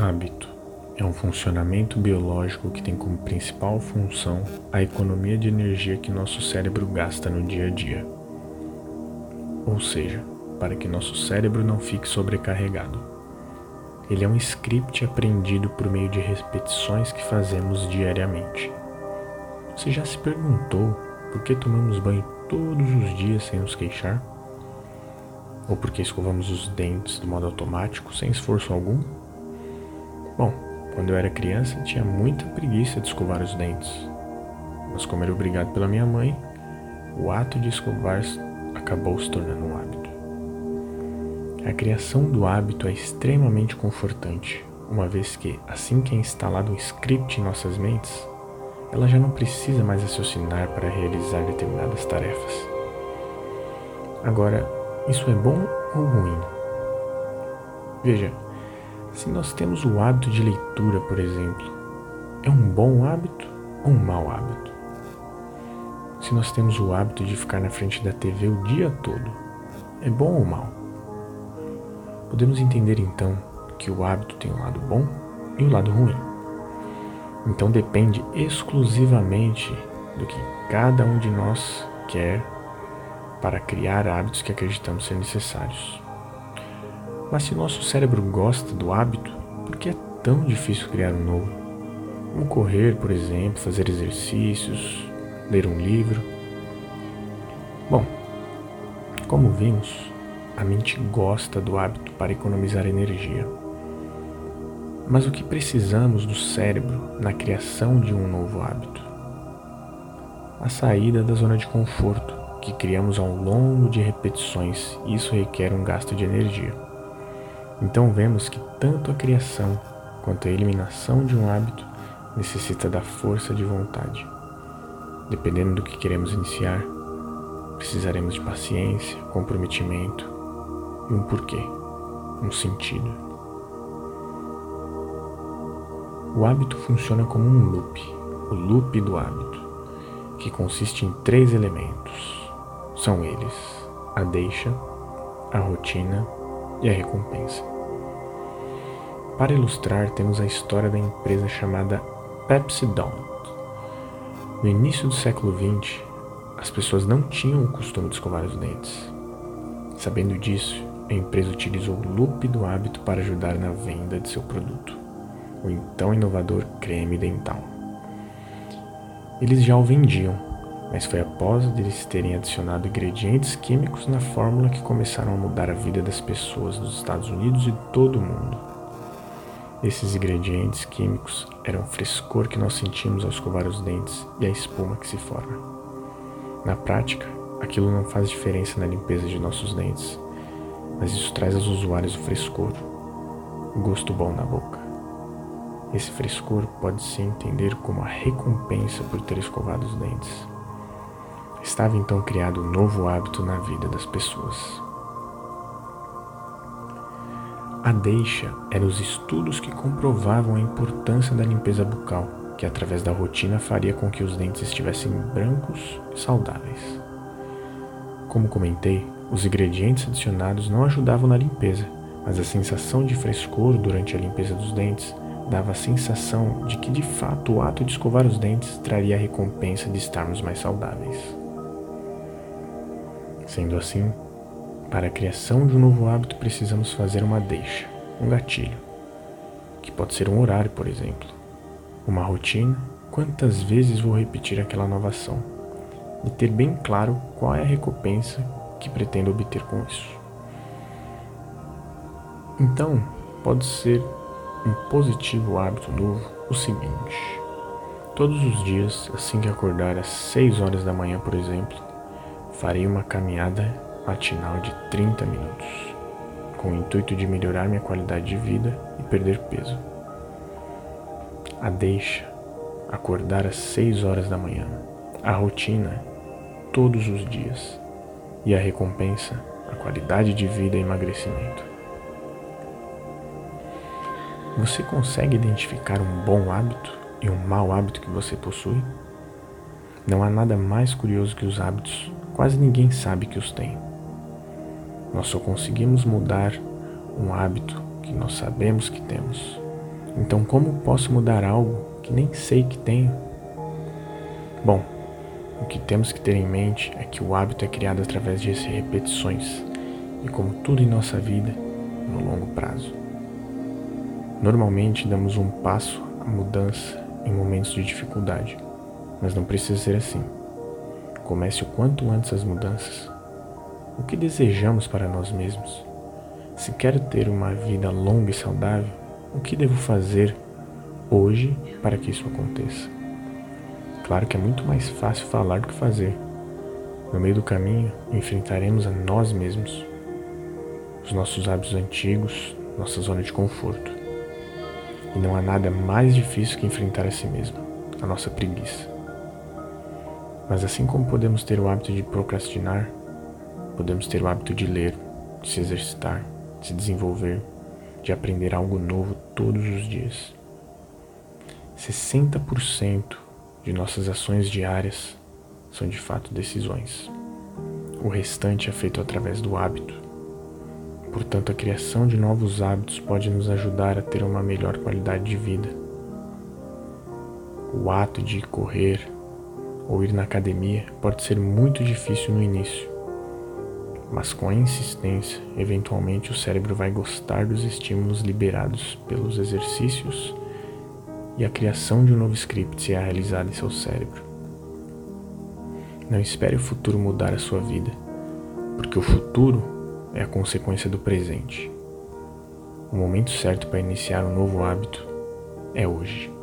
Hábito é um funcionamento biológico que tem como principal função a economia de energia que nosso cérebro gasta no dia a dia. Ou seja, para que nosso cérebro não fique sobrecarregado. Ele é um script aprendido por meio de repetições que fazemos diariamente. Você já se perguntou por que tomamos banho todos os dias sem nos queixar? Ou por que escovamos os dentes do modo automático sem esforço algum? Quando eu era criança tinha muita preguiça de escovar os dentes. Mas como era obrigado pela minha mãe, o ato de escovar acabou se tornando um hábito. A criação do hábito é extremamente confortante, uma vez que, assim que é instalado um script em nossas mentes, ela já não precisa mais raciocinar para realizar determinadas tarefas. Agora, isso é bom ou ruim? Veja, se nós temos o hábito de leitura, por exemplo, é um bom hábito ou um mau hábito? Se nós temos o hábito de ficar na frente da TV o dia todo, é bom ou mau? Podemos entender então que o hábito tem um lado bom e um lado ruim. Então depende exclusivamente do que cada um de nós quer para criar hábitos que acreditamos ser necessários. Mas se nosso cérebro gosta do hábito, por que é tão difícil criar um novo? Como correr, por exemplo, fazer exercícios, ler um livro. Bom, como vimos, a mente gosta do hábito para economizar energia. Mas o que precisamos do cérebro na criação de um novo hábito? A saída da zona de conforto que criamos ao longo de repetições, isso requer um gasto de energia. Então vemos que tanto a criação quanto a eliminação de um hábito necessita da força de vontade. Dependendo do que queremos iniciar, precisaremos de paciência, comprometimento e um porquê, um sentido. O hábito funciona como um loop, o loop do hábito, que consiste em três elementos. São eles: a deixa, a rotina e a recompensa. Para ilustrar, temos a história da empresa chamada Pepsi Don't. No início do século XX, as pessoas não tinham o costume de escovar os dentes. Sabendo disso, a empresa utilizou o loop do hábito para ajudar na venda de seu produto, o então inovador creme dental. Eles já o vendiam, mas foi após eles terem adicionado ingredientes químicos na fórmula que começaram a mudar a vida das pessoas dos Estados Unidos e todo o mundo. Esses ingredientes químicos eram o frescor que nós sentimos ao escovar os dentes e a espuma que se forma. Na prática, aquilo não faz diferença na limpeza de nossos dentes, mas isso traz aos usuários o frescor, o gosto bom na boca. Esse frescor pode se entender como a recompensa por ter escovado os dentes. Estava então criado um novo hábito na vida das pessoas. A deixa eram os estudos que comprovavam a importância da limpeza bucal, que através da rotina faria com que os dentes estivessem brancos e saudáveis. Como comentei, os ingredientes adicionados não ajudavam na limpeza, mas a sensação de frescor durante a limpeza dos dentes dava a sensação de que de fato o ato de escovar os dentes traria a recompensa de estarmos mais saudáveis. Sendo assim, para a criação de um novo hábito precisamos fazer uma deixa, um gatilho, que pode ser um horário, por exemplo, uma rotina, quantas vezes vou repetir aquela nova ação, e ter bem claro qual é a recompensa que pretendo obter com isso. Então, pode ser um positivo hábito novo o seguinte: todos os dias, assim que acordar às 6 horas da manhã, por exemplo, farei uma caminhada matinal de 30 minutos. com o intuito de melhorar minha qualidade de vida e perder peso. A deixa, acordar às 6 horas da manhã. A rotina, todos os dias. E a recompensa, a qualidade de vida e emagrecimento. Você consegue identificar um bom hábito e um mau hábito que você possui? Não há nada mais curioso que os hábitos, quase ninguém sabe que os tem. Nós só conseguimos mudar um hábito que nós sabemos que temos. Então, como posso mudar algo que nem sei que tenho? Bom, o que temos que ter em mente é que o hábito é criado através de repetições e, como tudo em nossa vida, no longo prazo. Normalmente damos um passo à mudança em momentos de dificuldade, mas não precisa ser assim. Comece o quanto antes as mudanças. O que desejamos para nós mesmos? Se quero ter uma vida longa e saudável, o que devo fazer hoje para que isso aconteça? Claro que é muito mais fácil falar do que fazer. No meio do caminho, enfrentaremos a nós mesmos, os nossos hábitos antigos, nossa zona de conforto. E não há nada mais difícil que enfrentar a si mesmo, a nossa preguiça. Mas assim como podemos ter o hábito de procrastinar, podemos ter o hábito de ler, de se exercitar, de se desenvolver, de aprender algo novo todos os dias. 60% de nossas ações diárias são de fato decisões. O restante é feito através do hábito. Portanto, a criação de novos hábitos pode nos ajudar a ter uma melhor qualidade de vida. O ato de correr ou ir na academia pode ser muito difícil no início, mas com a insistência, eventualmente o cérebro vai gostar dos estímulos liberados pelos exercícios e a criação de um novo script será realizada em seu cérebro. Não espere o futuro mudar a sua vida, porque o futuro é a consequência do presente. O momento certo para iniciar um novo hábito é hoje.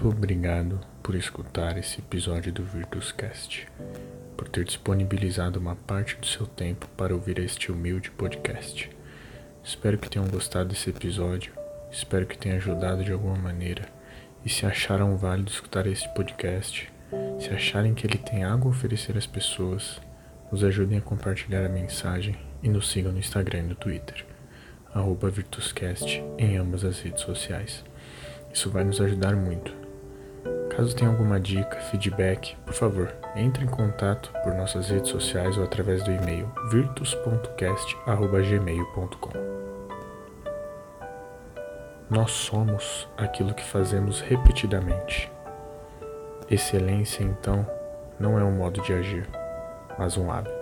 Muito obrigado por escutar esse episódio do Virtuscast, por ter disponibilizado uma parte do seu tempo para ouvir este humilde podcast. Espero que tenham gostado desse episódio, espero que tenha ajudado de alguma maneira. E se acharam válido escutar este podcast, se acharem que ele tem algo a oferecer às pessoas, nos ajudem a compartilhar a mensagem e nos sigam no Instagram e no Twitter, Virtuscast em ambas as redes sociais. Isso vai nos ajudar muito. Caso tenha alguma dica, feedback, por favor, entre em contato por nossas redes sociais ou através do e-mail virtus.cast@gmail.com. Nós somos aquilo que fazemos repetidamente. Excelência, então, não é um modo de agir, mas um hábito.